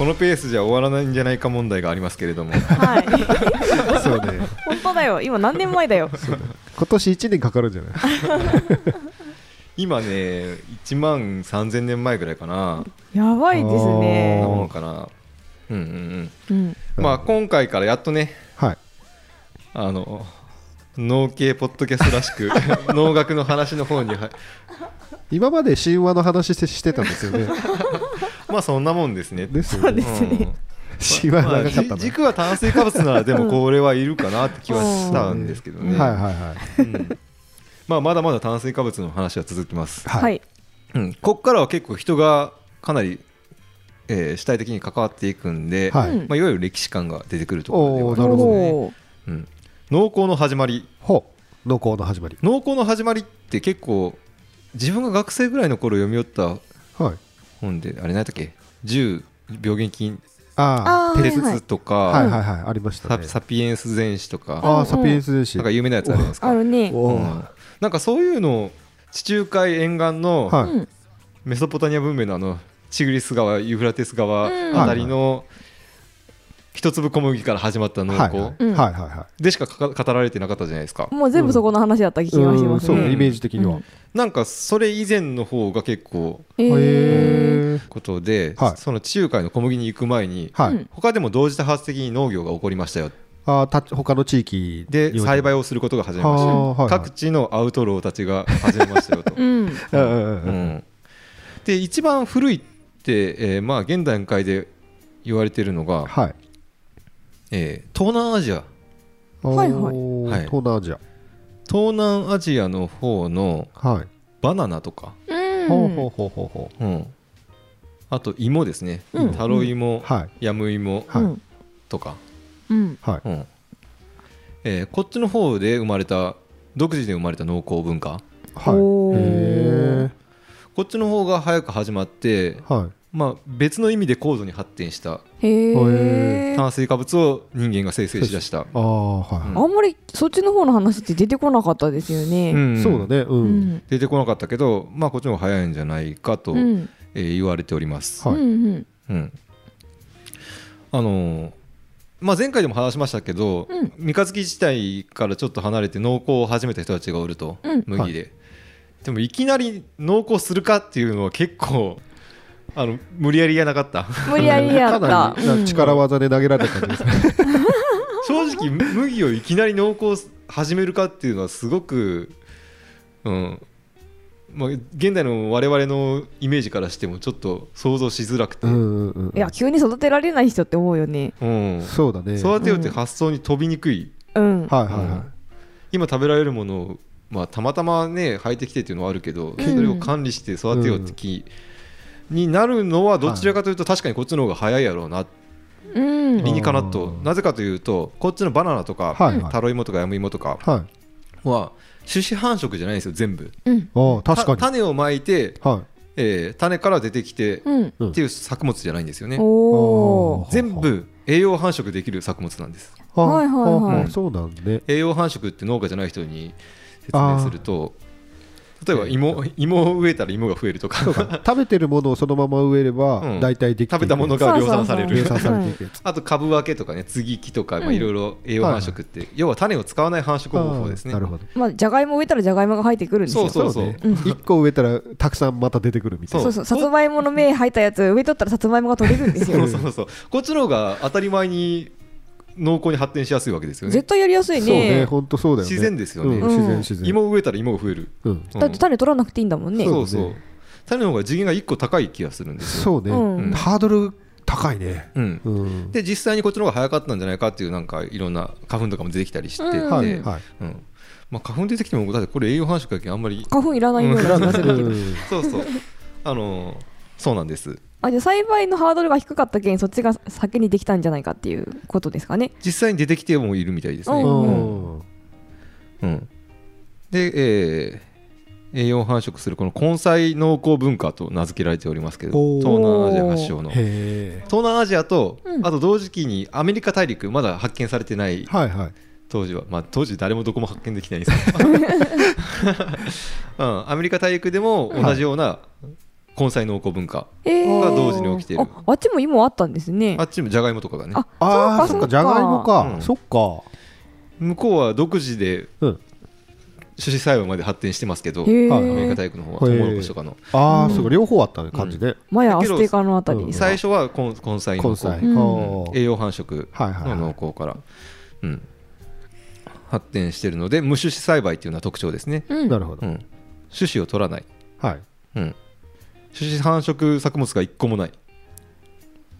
このペースじゃ終わらないんじゃないか問題がありますけれども。はい。そうね。本当だよ。今何年前だよ。今年1年かかるんじゃない？今ね1万3000年前ぐらいかな。やばいですそんなもねんかな。うんうんうん。うん。まあ今回からやっとねはい。あの農系ポッドキャストらしく 農学の話の方には今まで神話の話してしてたんですよねまあそんなもんですね。ですよね。そうですね。うん。神話まあ長かったな、じ軸は炭水化物ならでもこれはいるかなって気はしたんですけどね、はいはいはい。うん。まあまだまだ炭水化物の話は続きます、はい、はい。うん、ここからは結構人がかなり、えー主体的に関わっていくんで、はい。うんまあ、いわゆる歴史観が出てくるところではありなるほどますね、うん、農耕の始まり。ほう。農耕の始まり。農耕の始まりって結構自分が学生ぐらいの頃読み寄ったはい本であれ何だっけ？10病原菌？あああーはい鉄とか、はいはいはいありましたサねサピエンス全史とか。ああサピエンス電子なんか有名なやつあるじゃないですか。あるね。なんかそういうのを地中海沿岸のメソポタミア文明のあのチグリス川ユーフラテス川うん。あたりの一粒小麦から始まった農はい耕うん。はいはいはでしかか語られてなかったじゃないですか。もう全部そこの話だった気いがします。ねうん。そうイメージ的には。うん。なんかそれ以前の方が結構へへええことではい。その地中海の小麦に行く前にはい。うん他でも同時多発的に農業が起こりましたよああた他の地域で栽培をすることが始めましたはいはい各地のアウトローたちが始めましたよと。で一番古いって、えーまあ現段階で言われているのが、はいえー東南アジア。はいはい。はい。東南アジア。東南アジアの方のはい。バナナとか、うん。ほうほうほうほうほう。ん。あと芋ですね、うん。タロイモ、うはい。ヤムイモはい。うん。とか、うん。はい。うん。えーこっちの方で生まれた独自で生まれた農耕文化。はい。こっちの方が早く始まって、えはいまあ、別の意味で高度に発展したへえ炭水化物を人間が生成しだした、ああはい。うん。あんまりそっちの方の話って出てこなかったですよね。ん。そうだね。ううん。ん出てこなかったけど、まあ、こっちの方が早いんじゃないかと、うん。えー言われております。はい。うんうん。うん。あのーまあ、前回でも話しましたけど、うん。三日月自体からちょっと離れて農耕を始めた人たちがおると、うん。麦で、でもいきなり農耕するかっていうのは結構あの無理やりやなかった。無理やりやった。かなりなんか力技で投げられた感じですね 正直麦をいきなり農耕始めるかっていうのはすごく、うん。まあ、現代の我々のイメージからしてもちょっと想像しづらくて、うんうんうんいや急に育てられない人って思うよね。うん。そうだね。育てようって発想に飛びにくい、うん。はいはいは今食べられるものを、まあ、たまたまね生えてきてっていうのはあるけど、ん。それを管理して育てようって気になるのはどちらかというと確かにこっちの方が早いやろうな、うん。理にかなと。うん。なぜかというとこっちのバナナとか、はいはい。タロイモとかヤムイモとかい。は種子繁殖じゃないんですよ全部。うん。ああ確かに。た種をまいて、はい。えー種から出てきてうん。うんっていう作物じゃないんですよね、おおー全部栄養繁殖できる作物なんです。あはいはいはい。ああそうなんね栄養繁殖って農家じゃない人に説明すると例えば芋芋を植えたら芋が増えるとか。食べてるものをそのまま植えればうん。大体できていく。食べたものが量産される。あと株分けとかね接ぎ木とかいろいろ栄養繁殖って、要は種を使わない繁殖方法ですね。なるほど。まあじゃがいも植えたらじゃがいもが生えてくるんですよ。そうそうねう。ん一個植えたらたくさんまた出てくるみたいな。そうそう。さつまいもの芽生えたやつ植えとったらさつまいもが取れるんですそようそうそう。こっちの方が当たり前に農耕に発展しやすいわけですよね。絶対やりやすいそうね。ね本当そうだよね。自然ですよね。うん。自然自然。芋を植えたら芋が増える、だって種取らなくていいんだもんね。そうそう。種の方が次元が1個高い気がするんですよ。そうね。うん。ハードル高いね。うん。うん。で実際にこっちの方が早かったんじゃないかっていうなんかいろんな花粉とかも出てきたりしてて、うんはいはい。うん。まあ、花粉出てきてもだってこれ栄養繁殖だけあんまり。花粉いらないような気がする。けどうん。そうそう。あのそうなんです。あじゃあ栽培のハードルが低かったけんそっちが先にできたんじゃないかっていうことですかね。実際に出てきてもいるみたいですね、ううん。うん。うん。で、えー栄養繁殖するこの根菜農耕文化と名付けられておりますけど東南アジア発祥の。東南アジアと、うん。あと同時期にアメリカ大陸まだ発見されてない。はいはい。当時は、まあ、当時誰もどこも発見できないんですけど、うん、アメリカ大陸でも同じような根菜農耕文化えー。が同時に起きている。ああっちも今あったんですね。あっちもじゃがいもとかがね。あああそか。そうっかじゃがいもか、うん。そっか。向こうは独自でうん。種子栽培まで発展してますけど、アメリカえ大陸の方はトウモロコシとかの。ああ、うんそうか両方あったね感じね、マヤアステカのあたりで。すか最初は根根菜農耕根菜、うん。栄養繁殖はいはいの農はい。耕から、うん、発展しているので無種子栽培っていうのは特徴ですね、うん。なるほど、うん、種子を取らない、はい。うん、種子繁殖作物が一個もない、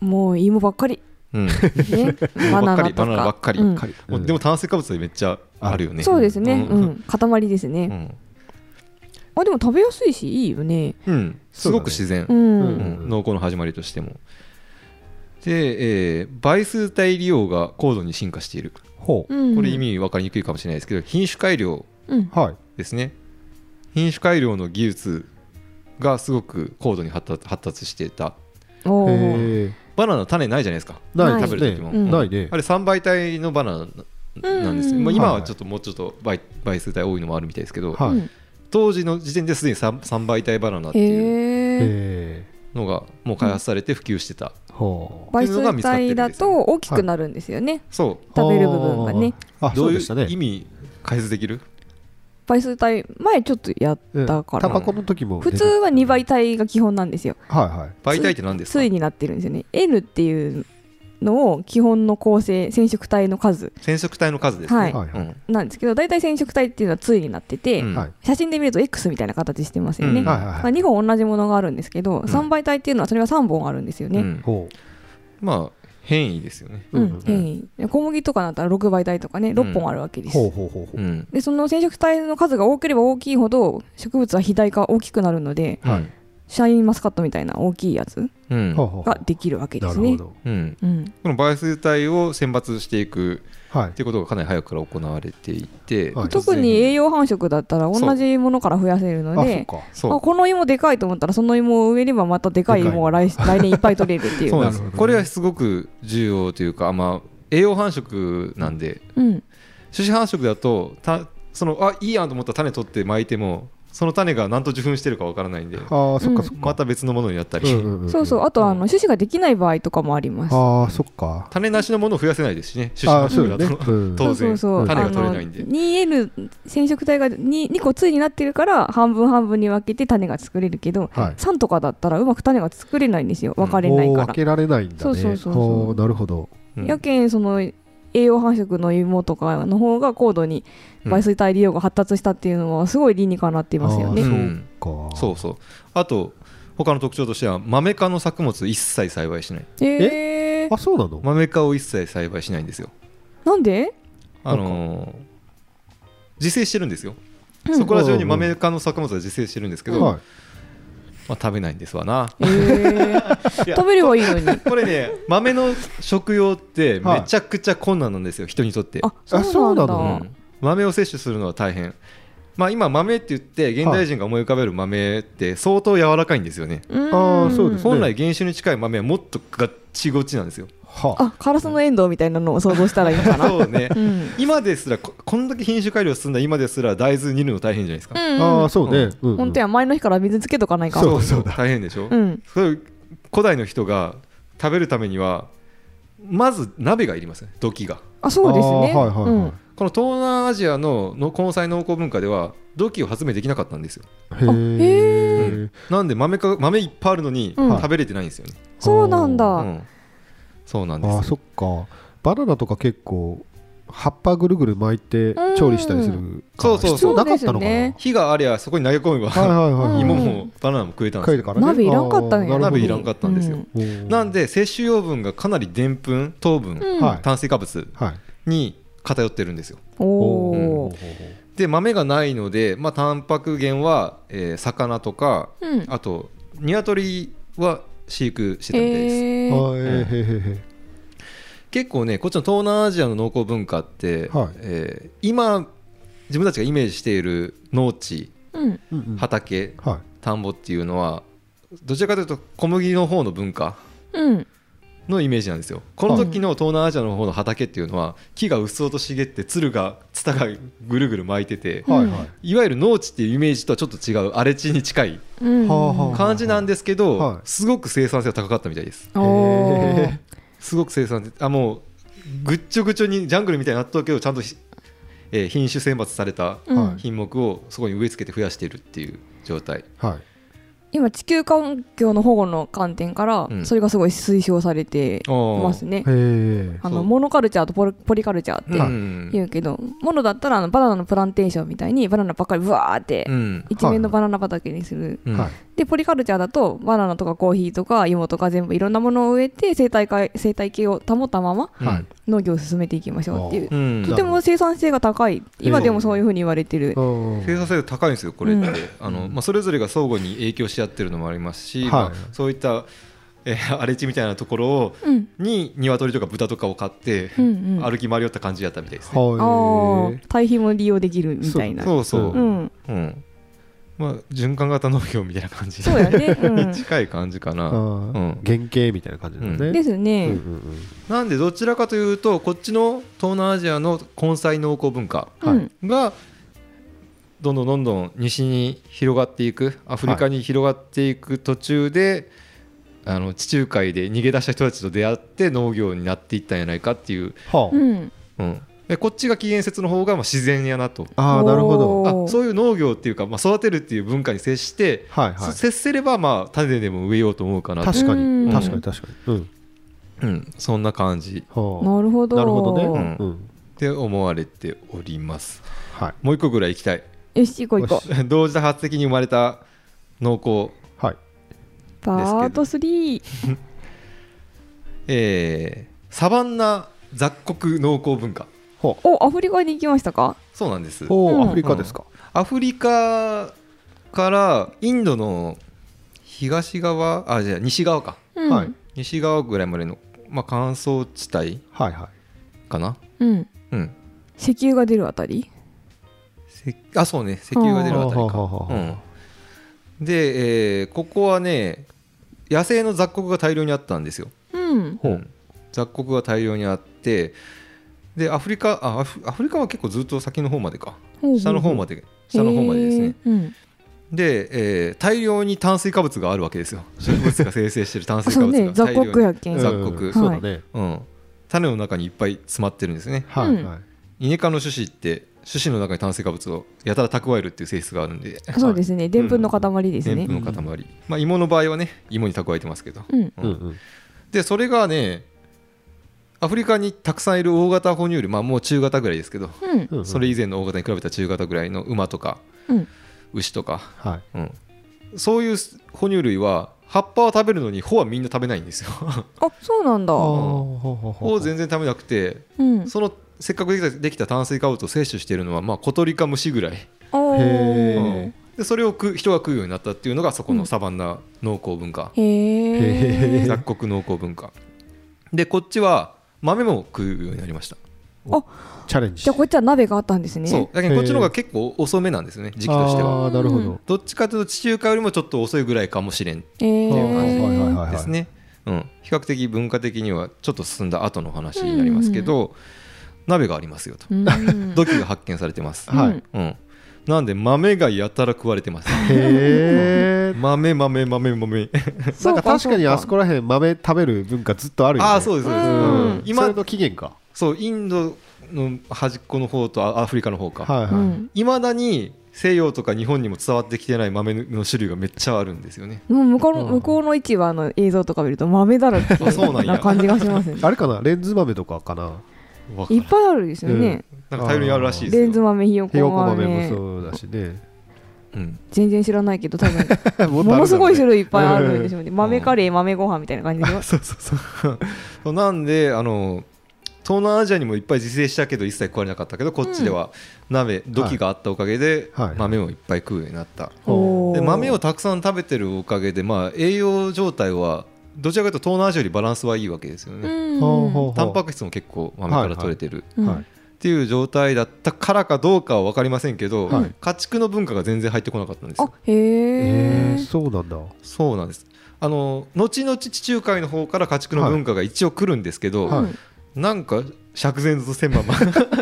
もう芋ばっかり。うん、ねバナナバナナばっかり。うでも炭水化物でめっちゃあるよね。そうですね。ううん。ん塊ですね。うん。あでも食べやすいしいいよね。うん。すごく自然、ううん。うん。農耕の始まりとしても。で、えー倍数体利用が高度に進化している。ほう。ん。これ意味分かりにくいかもしれないですけど品種改良うん。うはい。ですね。品種改良の技術がすごく高度に発達発達していたバナナの種ないじゃないですか。ないですね。食べる時も、うん。ないね。あれ3倍体のバナナなんですよ、うん。まあ、今ははいちょっともうちょっと倍倍数体多いのもあるみたいですけど、当時の時点ですでに 3, 3倍体バナナっていうのがもう開発されて普及してた、倍数体だと大きくなるんですよね。そ食べる部分がね。どういそうでしたね。う意味解説できる？倍数体前ちょっとやったから。タバコの時も普通は2倍体が基本なんですよ。はいはい。倍体って何ですか？対になってるんですよね。N っていうのを基本の構成染色体の数。染色体の数ですね、はい。なんですけど大体染色体っていうのは対になってて、うん。はい。写真で見ると X みたいな形してますよね、うん。はいはいまあ、はい2本同じものがあるんですけど、ん3倍体っていうのはそれが3本あるんですよね、うん。ほまあ変異ですよね、うんうん。変異。小麦とかだったら6倍体とかね6本あるわけです、うほうほうほうほう。うんでその染色体の数が多ければ大きいほど植物は肥大化大きくなるのではいシャインマスカットみたいな大きいやつができるわけですね。なるほど。うん。うん。この倍数体を選抜していくはい。っていうことがかなり早くから行われていて、はい。特に栄養繁殖だったら同じものから増やせるのであこの芋でかいと思ったらその芋を植えればまたでかい芋が来来年いっぱい取れるっていう。そうなんです。ね。これはすごく重要というか、まあ、栄養繁殖なんで。うん。種子繁殖だとたそのあいいやんと思ったら種取って巻いてもその種が何と受粉してるかわからないんでああそっかそっか。また別のものになったり、そうそうあとあの種子ができない場合とかもあります。ああそっか。種なしのものを増やせないですしね種ああ子繁殖だと、当然そう種が取れないんで。あの 2N 染色体が 2, 2個対になってるから半分半分に分けて種が作れるけど、はい。3とかだったらうまく種が作れないんですよ。分かれないから、分けられないんだね。そうそうそうなるほど。うん。やけんその栄養繁殖の芋とかの方が高度に倍水体利用が発達したっていうのはすごい理にかなっていますよね、あうん。ーそっか。そうそう。あと他の特徴としてはマメ科の作物一切栽培しない。えー、あそうなの？マメ科を一切栽培しないんですよ。なんで、あのー自生してるんですよ、うん。そこら中にマメ科の作物は自生してるんですけど、はいまあ、食べないんですわな。えー、食べればいいのに。これね豆の食用ってはい。めちゃくちゃ困難なんですよ人にとって、あそうなんだ。そうなの？うん。豆を摂取するのは大変。まあ今豆って言って現代人が思い浮かべる豆って相当柔らかいんですよね、うん。あーそうですね。本来原種に近い豆はもっとガッチゴチなんですよはあ。カラスのエンドウみたいなのを想像したらいいのかな。そうね。うん。今ですらここんだけ品種改良進んだ今ですら大豆煮るの大変じゃないですか、ああそうね。うん。うん本当や前の日から水つけとかないかそうそう。だ大変でしょ、うん。それ古代の人が食べるためにはまず鍋がいりますね土器が。あそうですね。はいはいはい。うん。この東南アジアのの根菜農耕文化では土器を発明できなかったんですよ。へあえなんで豆か豆いっぱいあるのにうん。食べれてないんですよね、そうなんだ、うんそうなんですよ。あーそっか。バナナとか結構葉っぱぐるぐる巻いて調理したりするそうそうそう。なかったのかな？火がありゃそこに投げ込めば、はいはいはいうん芋もバナナも食えたんですよ。鍋いらんかったんや。鍋いらんかったんですよ。うん。なんで摂取養分がかなりでんぷん糖分、うん。はい。炭水化物はい。に偏ってるんですよ。おおー。で豆がないので、まあ、タンパク源は、えー魚とかうん。あと鶏は飼育してたみたいです、へー。結構ねこっちの東南アジアの農耕文化って、はい。えー今自分たちがイメージしている農地うん。畑はい。田んぼっていうのはどちらかというと小麦の方の文化うんのイメージなんですよ。この時の東南アジアの方の畑っていうのは木がうっそうと茂ってつるがツタがぐるぐる巻いててはいはい。いわゆる農地っていうイメージとはちょっと違う荒れ地に近い感じなんですけど、はい。すごく生産性が高かったみたいです。すごく生産性あもうぐっちょぐちょにジャングルみたいになっとるけどちゃんとひ、えー品種選抜された品目をそこに植え付けて増やしているっていう状態。はい今地球環境の保護の観点からうん。それがすごい推奨されてあますね。へえあのモノカルチャーとポリポリカルチャーってうん。言うけど、モノだったらあのバナナのプランテーションみたいにバナナばっかりブワーってうん。一面のバナナ畑にする、でポリカルチャーだとバナナとかコーヒーとか芋とか全部いろんなものを植えて生態系生態系を保ったまま農業を進めていきましょうっていう。うん。とても生産性が高い。今でもそういうふうに言われてる、うん。生産性が高いんですよこれって、うん。あのまあ、それぞれが相互に影響し合ってるのもありますし、はい。まあ、そういった、えー荒れ地みたいなところをうん。に鶏とか豚とかを飼って、うんうん、歩き回り寄った感じやったみたいですね。堆肥も利用できるみたいな。そうそう、う。うん、うんまあ、循環型農業みたいな感じ。そうやね、うん、近い感じかな、あうん。ー原型みたいな感じだね。ですね、うんうんなんでどちらかというとこっちの東南アジアの根菜農耕文化うんがどんどんどんどん西に広がっていくアフリカに広がっていく途中で、あの地中海で逃げ出した人たちと出会って農業になっていったんじゃないかっていう、はうん。うん、でこっちが起源説の方がまあ自然やなと。あなるほど。あそういう農業っていうか、まあ、育てるっていう文化に接して、はいはい。接せればまあ種でも植えようと思うかなと、確かうん。に確かに確かに。うん。うん、そんな感じ。はあ。なるほど。なるほどね。うん。うん。って思われております。はい。もう一個ぐらい行きたい。よし行こう行こう。同時多発的に生まれた農耕はい。パート3 えーサバンナ雑穀農耕文化。ほおアフリカに行きましたか？そうなんです。うおうん。ーアフリカですか？アフリカからインドの東側あじゃあ西側か。うん。はい。西側ぐらいまでの、まあ、乾燥地帯はいはい。かな？うん。うん。石油が出るあたり？石あそうね。石油が出るあたりはあか、うん、で、えーここはね野生の雑穀が大量にあったんですよ、うん。ほう。うん。雑穀が大量にあってでアフリカあアフアフリカは結構ずっと先の方までか。下の方までで下の方までですね。うん。で、えー大量に炭水化物があるわけですよ。植物が生成してる炭水化物が。ね雑大量に。穀やけん。雑うん。穀そうだね。うん、種の中にいっぱい詰まってるんですね。うん。はい。はいイネ科の種子って種子の中に炭水化物をやたら蓄えるっていう性質があるんで。そうですね。でんぷんの塊ですでんねぷんの塊、まあ、芋の場合はね芋に蓄えてますけど、うん。うん。でそれがねアフリカにたくさんいる大型哺乳類まあもう中型ぐらいですけど、うん。うんうん。それ以前の大型に比べた中型ぐらいの馬とかうん。牛とか、はい。うん、そういう哺乳類は葉っぱは食べるのに穂はみんな食べないんですよ。あそうなんだ。う穂を全然食べなくてうん。そのせっかくできたできた炭水化物を摂取しているのはまあ小鳥か虫ぐらい。おへー。でそれを食う人が食うようになったっていうのがそこのサバンナ農耕文化、へへえ雑穀農耕文化。でこっちは豆も食うようになりました。チャレンジ。じゃあこっちは鍋があったんですね。そう。だけどこっちの方が結構遅めなんですよね時期としては。なるほど。どっちかというと地中海よりもちょっと遅いぐらいかもしれんえー。はいはいはいはいですね、うん、比較的文化的にはちょっと進んだ後の話になりますけど、鍋がありますよと。うん。土器が発見されてます、はい。うんうん、なんで豆がやたら食われてます。へえ豆豆豆豆。なんか確かにあそこら辺豆食べる文化ずっとあるよね。ああそうですそうです、うん。うん。今の起源か。そうインドの端っこの方とあアフリカの方か。はいはい。うん。いま、未だに西洋とか日本にも伝わってきてない豆の種類がめっちゃあるんですよね。もう向こうのうん。向こうの市場の映像とか見ると豆だらけあそうなんや。な感じがしますね。あれかな？レンズ豆とかかな？い。っぱいあるですよね、なんか大量にあるらしいですよ。レンズ豆ひよこひよこ豆豆もそうだしね。うん、全然知らないけど多分。もものすごい種類類いっぱいあるんでしょうね。豆カレー豆ご飯みたいな感じでそうそうそう。なんであの東南アジアにもいっぱい自生したけど一切食われなかったけどこっちでは鍋土器があったおかげではい。豆をいっぱい食うようになった、で豆をたくさん食べてるおかげで、まあ、栄養状態はどちらかというと東南アジアよりバランスはいいわけですよね、うん。タンパク質も結構豆から取れてる、うんはい。っっていう状態だったからかどうかは分かりませんけど、はい。家畜の文化が全然入ってこなかったんですよ。あへええー、そうなんだ。そうなんです。あの後々地中海の方から家畜の文化が一応来るんですけど、はい。なんか釈然とせんまま。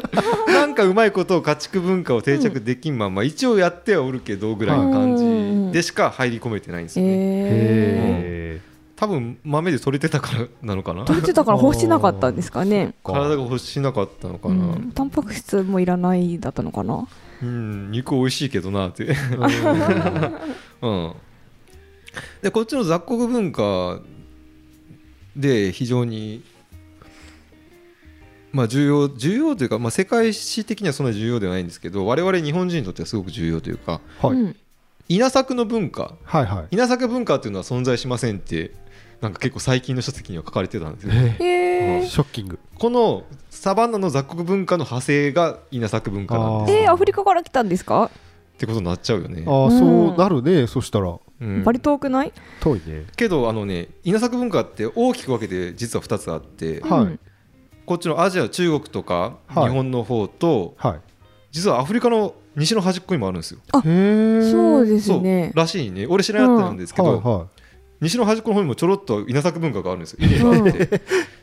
なんかうまいことを家畜文化を定着できんまま、一応やってはおるけどぐらいの感じでしか入り込めてないんですよね、へえへ多分豆で取れてたからなのかな？取れてたから欲しなかったんですかね。体が欲しなかったのかな、うんタンパク質もいらないだったのかな。うん、肉美味しいけどなって、ー うん、でこっちの雑穀文化で非常にまあ重要重要というか、まあ、世界史的にはそんな重要ではないんですけど我々日本人にとってはすごく重要というかはい。うん。稲作の文化。はいはい。稲作文化っていうのは存在しませんってなんか結構最近の書籍には書かれてたんですよ。え。ーショッキング。このサバンナの雑穀文化の派生が稲作文化なんですえー、アフリカから来たんですか？ってことになっちゃうよね。ああそうなるねそしたら。うん。バリ遠くない？遠いね。けどあのね稲作文化って大きく分けて実は2つあってはい。うんこっちのアジア中国とか日はい。本の方とはい。実はアフリカの西の端っこにもあるんですよ。へえ。そうですそうねらしいね。俺知らなかったんですけど、はいは西の端っこの方にもちょろっと稲作文化があるんですよ。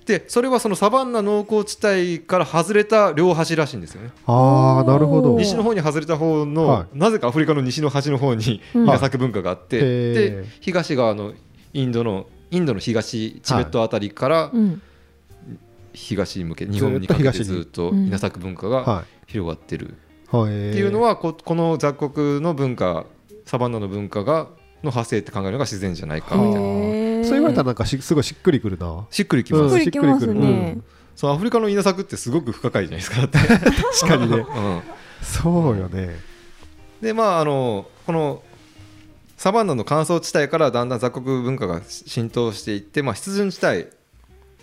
でそれはそのサバンナ農耕地帯から外れた両端らしいんですよね。いああなるほど。西の方に外れた方の、はなぜかアフリカの西の端の方にうん稲作文化があって、で東側のインドのインドの東チベットあたりからうん。東に向け日本にかけてずっと稲作文化がは広がってる。い。はいっていうのはここの雑穀の文化サバンナの文化がの派生って考えるのが自然じゃないか。みたいなそう言われたらなんかしすごいしっくりくるな。しっくりきます、しっくりきますしっくりくねるそうアフリカの稲作ってすごく不可解じゃないですかだって、確かにね。うん、そうよね。でまああのこのサバンナの乾燥地帯からだんだん雑穀文化が浸透していって、まあ、湿潤地帯、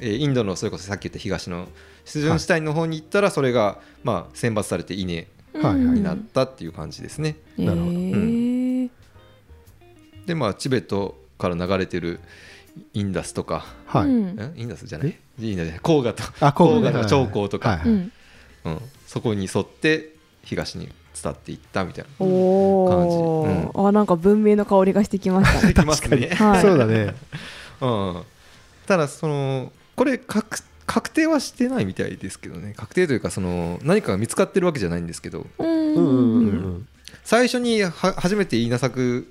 えーインドのそれこそさっき言った東の湿潤地帯の方に行ったらそれが、まあ、選抜されて稲はいはいになったっていう感じですね、なるほどへーでまあチベットから流れてるインダスとか、はい。うん。んインダスじゃない？インダスじゃない黄河と。あ黄河とかはい長江とか、はいはいうん。うん、そこに沿って東に伝っていったみたいな。お感お、あなんか文明の香りがしてきました。ね できますね、はい。そうだね。うん、ただそのこれ確確定はしてないみたいですけどね。確定というかその何かが見つかってるわけじゃないんですけど。うん。うんうんうんうん。最初には初めて稲作ん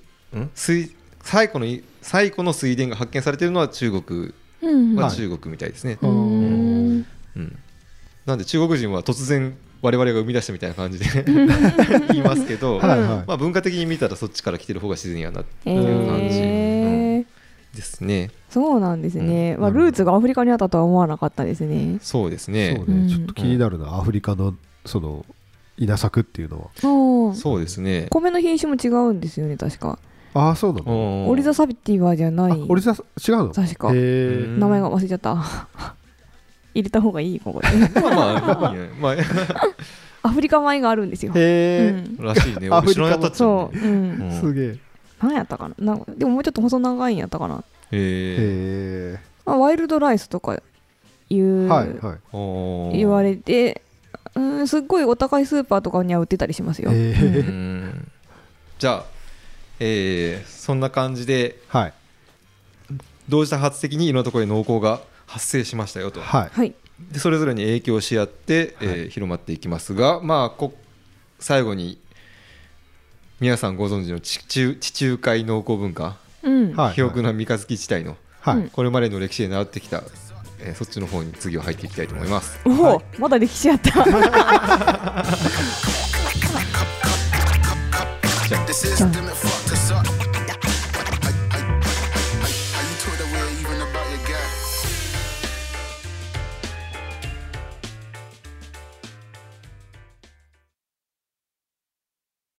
水最古のい最古の水田が発見されているのは中国。うん。は中国みたいですね、ううん。んうん。なんで中国人は突然我々が生み出したみたいな感じで 言いますけど、はいはい。まあ、文化的に見たらそっちから来てる方が自然やなってえいう感じ、うん。ーですね。そうなんですね、まあ、うん。なるほどルーツがアフリカにあったとは思わなかったですね。そうですね。ね。ちょっと気になるな。アフリカのその稲作っていうのは。そうですね。米の品種も違うんですよね確かああそうなの？オリザサビティバじゃない。あオリザ違うの？確か。名前が忘れちゃった。入れた方がいいここで。まあまあいいね。ま アフリカ米があるんですよ、うへえん、あらしいね。アフリカも後ろに当たっそう。う、ん、うんすげえ。何やったかな？でももうちょっと細長いんやったかな、へへまあ、ワイルドライスとかいう、えはいはい。言われてうんすっごいお高いスーパーとかには売ってたりしますよ、へうえん。じゃあえーそんな感じではい。同時多発的にいろんなところで農耕が発生しましたよと。はい。はい。でそれぞれに影響し合って、えー広まっていきますがまあこ最後に皆さんご存知の地中地中海農耕文化？うん、はい。肥沃な三日月地帯のはい。うん。これまでの歴史で習ってきた、えーそっちの方に次は入っていきたいと思います。おお、まだ歴史あった。us up.